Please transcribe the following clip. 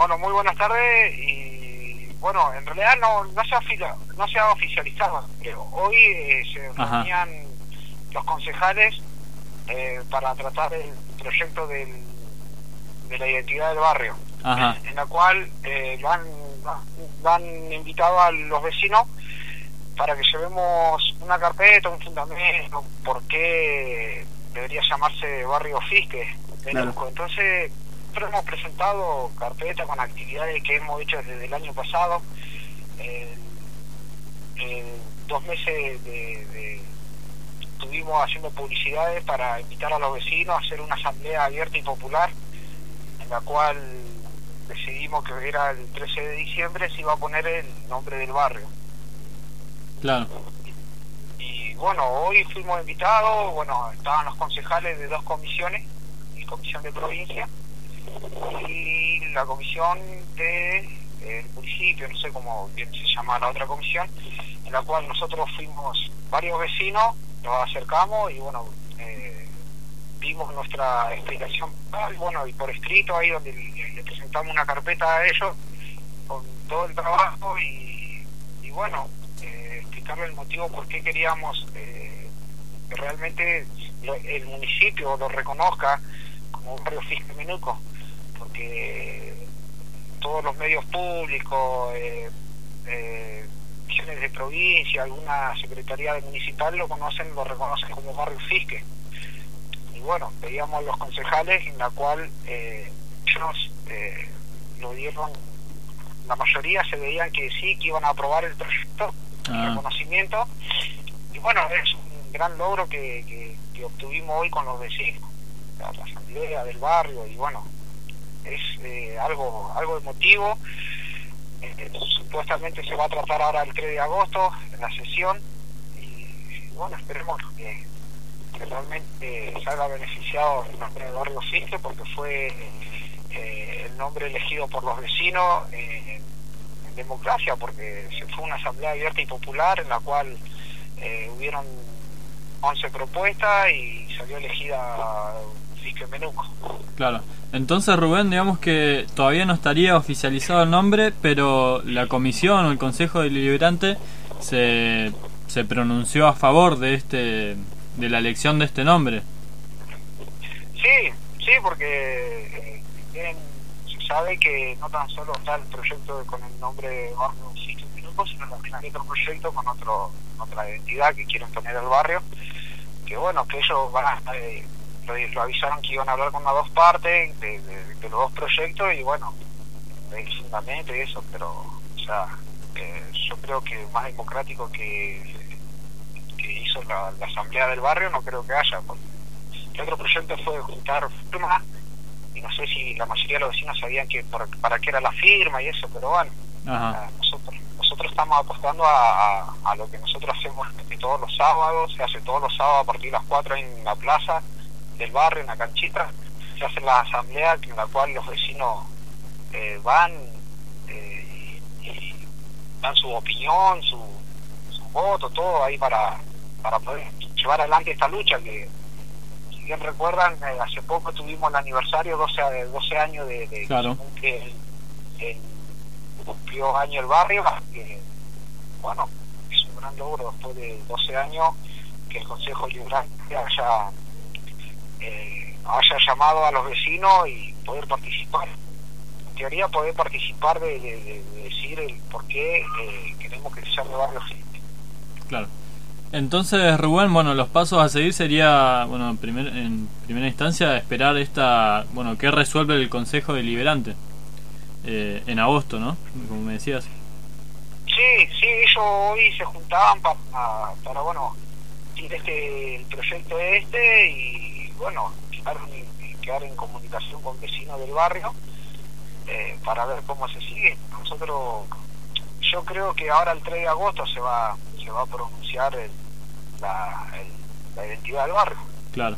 Bueno, muy buenas tardes y bueno, en realidad no, no, se, ha, no se ha oficializado, pero hoy eh, se reunían los concejales eh, para tratar el proyecto del, de la identidad del barrio, en la cual eh, han, invitado a los vecinos para que llevemos una carpeta, un fundamento, por qué debería llamarse barrio Fisque. Entonces, nosotros hemos presentado carpeta con actividades que hemos hecho desde el año pasado. dos meses de, estuvimos haciendo publicidades para invitar a los vecinos a hacer una asamblea abierta y popular, en la cual decidimos que era el 13 de diciembre se iba a poner el nombre del barrio. Claro. Y bueno, hoy fuimos invitados, bueno, estaban los concejales de dos comisiones, y comisión de provincia, y la comisión de municipio, no sé cómo bien se llama la otra comisión, en la cual nosotros fuimos varios vecinos, nos acercamos y bueno, eh, vimos nuestra explicación, y bueno, y por escrito ahí donde le, presentamos una carpeta a ellos con todo el trabajo y, y bueno, eh, explicarle el motivo por qué queríamos eh, que realmente el municipio lo reconozca como un barrio fiscal menuco porque todos los medios públicos, eh, eh, de provincia, alguna secretaría municipal lo conocen, lo reconocen como barrio Fisque. Y bueno, veíamos los concejales en la cual eh, ellos eh, lo dieron, la mayoría se veían que sí, que iban a aprobar el proyecto, el ah. reconocimiento. Y bueno, es un gran logro que, que obtuvimos hoy con los vecinos, la asamblea del barrio y bueno, es eh, algo algo emotivo. Eh, supuestamente se va a tratar ahora el 3 de agosto en la sesión y bueno, esperemos que, realmente salga beneficiado el nombre de Barrio Fisque porque fue eh, el nombre elegido por los vecinos en democracia porque se fue una asamblea abierta y popular en la cual hubieron 11 propuestas y salió elegida Menuco. Claro. Entonces Rubén, digamos que todavía no estaría oficializado el nombre, pero la comisión o el Consejo Deliberante se, se pronunció a favor de este de la elección de este nombre. Sí, sí, porque eh, se sabe que no tan solo está el proyecto con el nombre de Barrio Sitio sino también hay otro proyecto con otro, otra identidad que quieren poner al barrio, que bueno, que ellos van a... Eh, lo, avisaron que iban a hablar con las dos partes de, los dos proyectos y bueno, fundamento y eso, pero o sea, eh, yo creo que más democrático que, que hizo la, asamblea del barrio no creo que haya, porque el otro proyecto fue juntar firmas y no sé si la mayoría de los vecinos sabían que para qué era la firma y eso, pero bueno, nosotros nosotros estamos apostando a, a, lo que nosotros hacemos todos los sábados, se hace todos los sábados a partir de las 4 en la plaza, del barrio, en la canchita, se hace la asamblea en la cual los vecinos eh, van eh, y, dan su opinión, su, su voto, todo ahí para, para poder llevar adelante esta lucha que, si bien recuerdan, eh, hace poco tuvimos el aniversario, 12, 12 años de, que el, cumplió año el barrio, que bueno, es un gran logro después de 12 años que el Consejo Liberal haya eh, haya llamado a los vecinos y poder participar. En teoría poder participar de, decir el por qué eh, queremos que sea de barrio Claro. Entonces, Rubén, bueno, los pasos a seguir sería, bueno, primer, en primera instancia, esperar esta, bueno, qué resuelve el Consejo Deliberante eh, en agosto, ¿no? Como me decías. Sí, sí, ellos hoy se juntaban para, para bueno, este, el proyecto este y bueno, quedar, en comunicación con vecinos del barrio eh, para ver cómo se sigue. Nosotros, yo creo que ahora el 3 de agosto se va, se va a pronunciar la, la identidad del barrio. Claro.